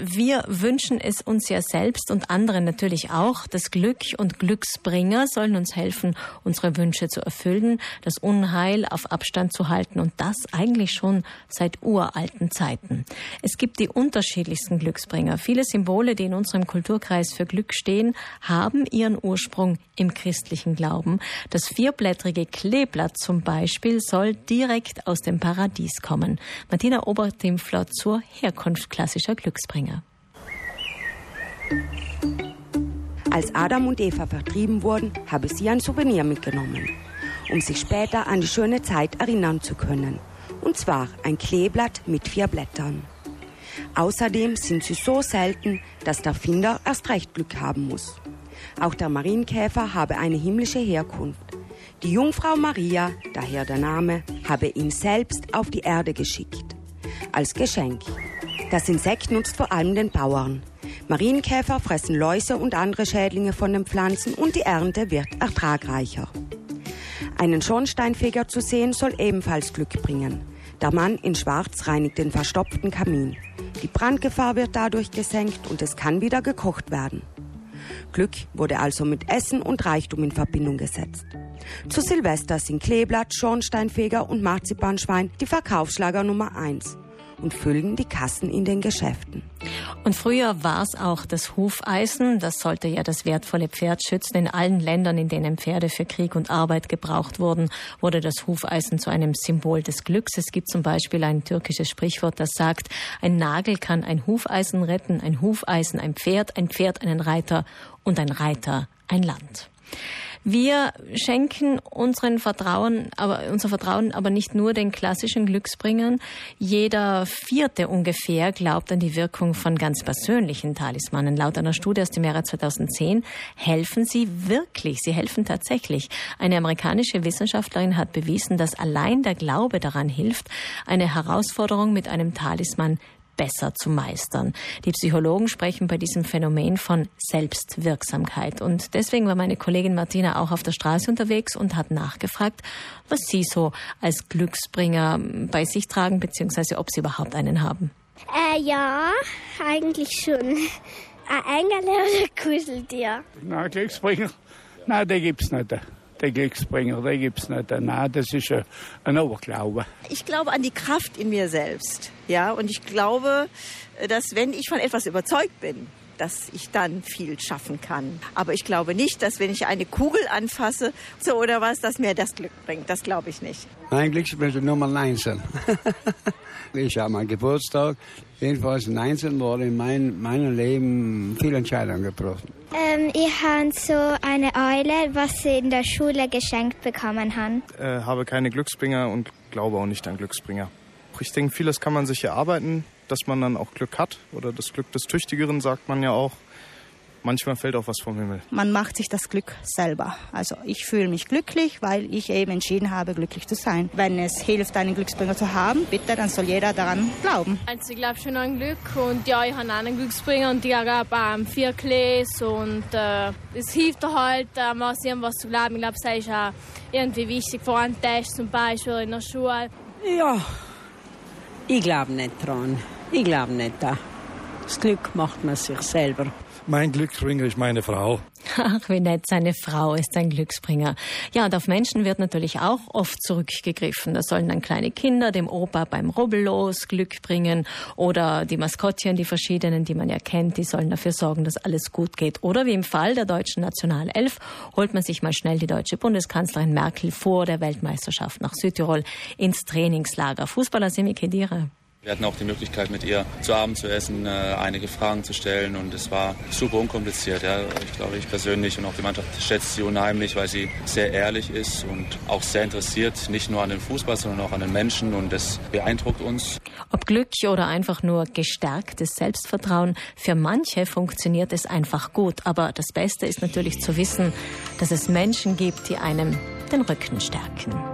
Wir wünschen es uns ja selbst und anderen natürlich auch. Das Glück und Glücksbringer sollen uns helfen, unsere Wünsche zu erfüllen, das Unheil auf Abstand zu halten und das eigentlich schon seit uralten Zeiten. Es gibt die unterschiedlichsten Glücksbringer. Viele Symbole, die in unserem Kulturkreis für Glück stehen, haben ihren Ursprung im christlichen Glauben. Das vierblättrige Kleeblatt zum Beispiel soll direkt aus dem Paradies kommen. Martina Obertimpfler zur Herkunft klassischer Glücksbringer. Anfänger. Als Adam und Eva vertrieben wurden, habe sie ein Souvenir mitgenommen, um sich später an die schöne Zeit erinnern zu können. Und zwar ein Kleeblatt mit vier Blättern. Außerdem sind sie so selten, dass der Finder erst recht Glück haben muss. Auch der Marienkäfer habe eine himmlische Herkunft. Die Jungfrau Maria, daher der Name, habe ihn selbst auf die Erde geschickt. Als Geschenk. Das Insekt nutzt vor allem den Bauern. Marienkäfer fressen Läuse und andere Schädlinge von den Pflanzen und die Ernte wird ertragreicher. Einen Schornsteinfeger zu sehen soll ebenfalls Glück bringen. Der Mann in Schwarz reinigt den verstopften Kamin. Die Brandgefahr wird dadurch gesenkt und es kann wieder gekocht werden. Glück wurde also mit Essen und Reichtum in Verbindung gesetzt. Zu Silvester sind Kleeblatt, Schornsteinfeger und Marzipanschwein die Verkaufsschlager Nummer eins und füllen die Kassen in den Geschäften. Und früher war es auch das Hufeisen. Das sollte ja das wertvolle Pferd schützen. In allen Ländern, in denen Pferde für Krieg und Arbeit gebraucht wurden, wurde das Hufeisen zu einem Symbol des Glücks. Es gibt zum Beispiel ein türkisches Sprichwort, das sagt, ein Nagel kann ein Hufeisen retten, ein Hufeisen ein Pferd, ein Pferd einen Reiter und ein Reiter ein Land. Wir schenken unseren Vertrauen, aber, unser Vertrauen aber nicht nur den klassischen Glücksbringern. Jeder Vierte ungefähr glaubt an die Wirkung von ganz persönlichen Talismanen. Laut einer Studie aus dem Jahre 2010 helfen sie wirklich. Sie helfen tatsächlich. Eine amerikanische Wissenschaftlerin hat bewiesen, dass allein der Glaube daran hilft, eine Herausforderung mit einem Talisman besser zu meistern. Die Psychologen sprechen bei diesem Phänomen von Selbstwirksamkeit. Und deswegen war meine Kollegin Martina auch auf der Straße unterwegs und hat nachgefragt, was sie so als Glücksbringer bei sich tragen, beziehungsweise ob sie überhaupt einen haben. Äh, ja, eigentlich schon. Ein Engel oder Kuscheltier? Na, Glücksbringer? Nein, den gibt's nicht der Glücksbringer, den gibt es nicht. Nein, das ist ein, Oberglaube. Ich glaube an die Kraft in mir selbst. Ja, und ich glaube, dass wenn ich von etwas überzeugt bin, dass ich dann viel schaffen kann. Aber ich glaube nicht, dass wenn ich eine Kugel anfasse so oder was, dass mir das Glück bringt. Das glaube ich nicht. Mein Glücksbringer Nummer 19. ich habe meinen Geburtstag. Jedenfalls 19 wurde in mein, meinem Leben viele Entscheidungen getroffen. Ähm, ich habe so eine Eule, was sie in der Schule geschenkt bekommen haben. Äh, habe keine Glücksbringer und glaube auch nicht an Glücksbringer. Ich denke, vieles kann man sich erarbeiten, dass man dann auch Glück hat. Oder das Glück des Tüchtigeren, sagt man ja auch manchmal fällt auch was vom Himmel. Man macht sich das Glück selber. Also ich fühle mich glücklich, weil ich eben entschieden habe, glücklich zu sein. Wenn es hilft, einen Glücksbringer zu haben, bitte, dann soll jeder daran glauben. Also ich glaube schon an Glück und ja, ich habe auch einen Glücksbringer und ich habe ähm, vier Kläs und äh, es hilft halt, äh, mal was zu glauben. Ich glaube, es ist auch irgendwie wichtig vor einem Test zum Beispiel in der Schule. Ja, ich glaube nicht dran. Ich glaube nicht da. Das Glück macht man sich selber. Mein Glücksbringer ist meine Frau. Ach, wie nett, seine Frau ist ein Glücksbringer. Ja, und auf Menschen wird natürlich auch oft zurückgegriffen. Da sollen dann kleine Kinder dem Opa beim Rubbellos Glück bringen oder die Maskottchen, die verschiedenen, die man ja kennt, die sollen dafür sorgen, dass alles gut geht. Oder wie im Fall der deutschen Nationalelf holt man sich mal schnell die deutsche Bundeskanzlerin Merkel vor der Weltmeisterschaft nach Südtirol ins Trainingslager. Fußballer Semi Kedira. Wir hatten auch die Möglichkeit, mit ihr zu Abend zu essen, äh, einige Fragen zu stellen und es war super unkompliziert. Ja. Ich glaube, ich persönlich und auch die Mannschaft schätzt sie unheimlich, weil sie sehr ehrlich ist und auch sehr interessiert, nicht nur an den Fußball, sondern auch an den Menschen und das beeindruckt uns. Ob Glück oder einfach nur gestärktes Selbstvertrauen, für manche funktioniert es einfach gut. Aber das Beste ist natürlich zu wissen, dass es Menschen gibt, die einem den Rücken stärken.